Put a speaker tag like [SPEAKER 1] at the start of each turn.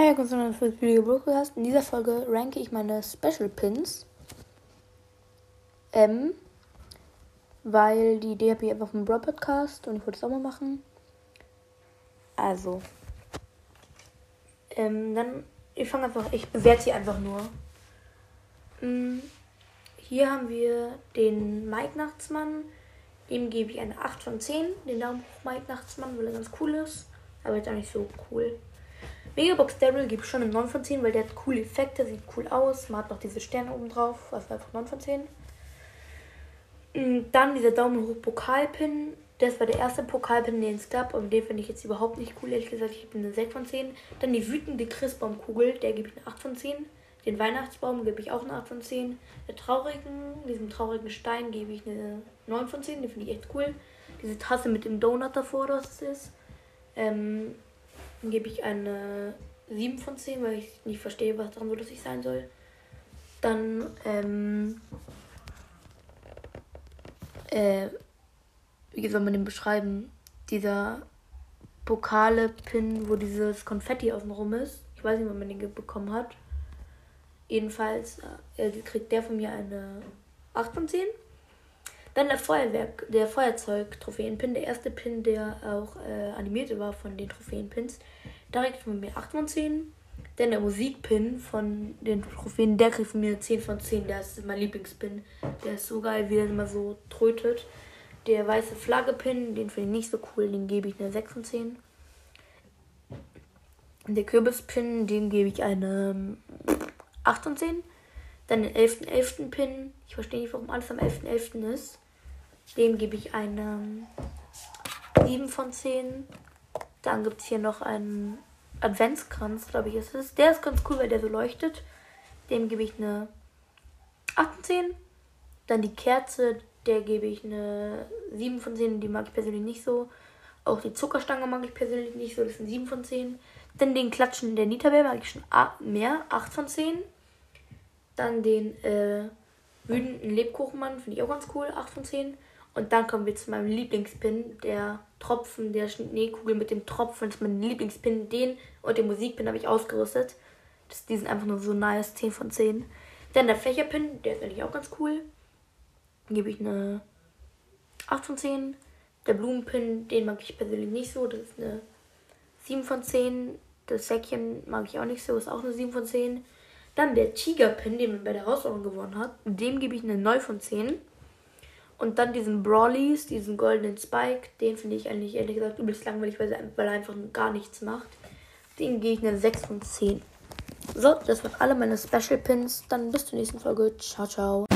[SPEAKER 1] Hey, willkommen zu einer Video Broadcast. In dieser Folge ranke ich meine Special Pins. Ähm, weil die Idee habe ich einfach vom Broad Podcast und ich wollte es auch mal machen. Also, ähm, dann, ich fange einfach, ich bewerte sie einfach nur. Ähm, hier haben wir den Mike Nachtsmann. Dem gebe ich eine 8 von 10. Den Daumen hoch Mike Nachtsmann, weil er ganz cool ist. Aber jetzt auch nicht so cool. Megabox Daryl gebe ich schon eine 9 von 10, weil der hat coole Effekte, sieht cool aus. Man hat noch diese Sterne oben drauf, also einfach 9 von 10. Mm, dann dieser Daumen hoch Pokalpin. Das war der erste Pokalpin, den es gab, und den finde ich jetzt überhaupt nicht cool, ehrlich gesagt. Ich habe eine 6 von 10. Dann die wütende Christbaumkugel, der gebe ich eine 8 von 10. Den Weihnachtsbaum gebe ich auch eine 8 von 10. Der traurigen, diesem traurigen Stein gebe ich eine 9 von 10. Den finde ich echt cool. Diese Tasse mit dem Donut davor, das ist. Ähm, dann gebe ich eine 7 von 10, weil ich nicht verstehe, was daran so lustig sein soll. Dann, ähm, äh, wie soll man den beschreiben? Dieser Pokale-Pin, wo dieses Konfetti außenrum ist. Ich weiß nicht, wann man den bekommen hat. Jedenfalls äh, kriegt der von mir eine 8 von 10. Dann der Feuerwerk, der Feuerzeug-Trophäen-Pin, der erste Pin, der auch äh, animiert war von den Trophäen-Pins. Da kriegt von mir 8 von 10. Dann der Musikpin von den Trophäen, der kriegt von mir 10 von 10. Der ist mein Lieblingspin. Der ist so geil, wie er immer so trötet. Der weiße Flagge-Pin, den finde ich nicht so cool, den gebe ich eine 6 von 10. Der Kürbispin, dem gebe ich eine 8 von 10. Dann den 11.11. .11. Pin. Ich verstehe nicht, warum alles am 11.11. .11. ist. Dem gebe ich eine 7 von 10. Dann gibt es hier noch einen Adventskranz, glaube ich, ist es. Der ist ganz cool, weil der so leuchtet. Dem gebe ich eine 8 von 10. Dann die Kerze, der gebe ich eine 7 von 10. Die mag ich persönlich nicht so. Auch die Zuckerstange mag ich persönlich nicht so. Das sind 7 von 10. Dann den Klatschen der Nita-Bär mag ich schon mehr. 8 von 10. Dann den äh, wütenden Lebkuchenmann, finde ich auch ganz cool. 8 von 10. Und dann kommen wir zu meinem Lieblingspin, der Tropfen, der Schneekugel mit dem Tropfen. Das ist mein Lieblingspin. Den und den Musikpin habe ich ausgerüstet. Das, die sind einfach nur so nice. 10 von 10. Dann der Fächerpin, der ist eigentlich auch ganz cool. Gebe ich eine 8 von 10. Der Blumenpin, den mag ich persönlich nicht so. Das ist eine 7 von 10. Das Säckchen mag ich auch nicht so. Ist auch eine 7 von 10. Dann der Tigerpin, den man bei der Herausforderung gewonnen hat. Dem gebe ich eine 9 von 10. Und dann diesen Brawlies, diesen goldenen Spike, den finde ich eigentlich ehrlich gesagt übelst langweilig, weil, er einfach gar nichts macht. Den gehe ich eine 6 von 10. So, das waren alle meine Special Pins. Dann bis zur nächsten Folge. Ciao, ciao.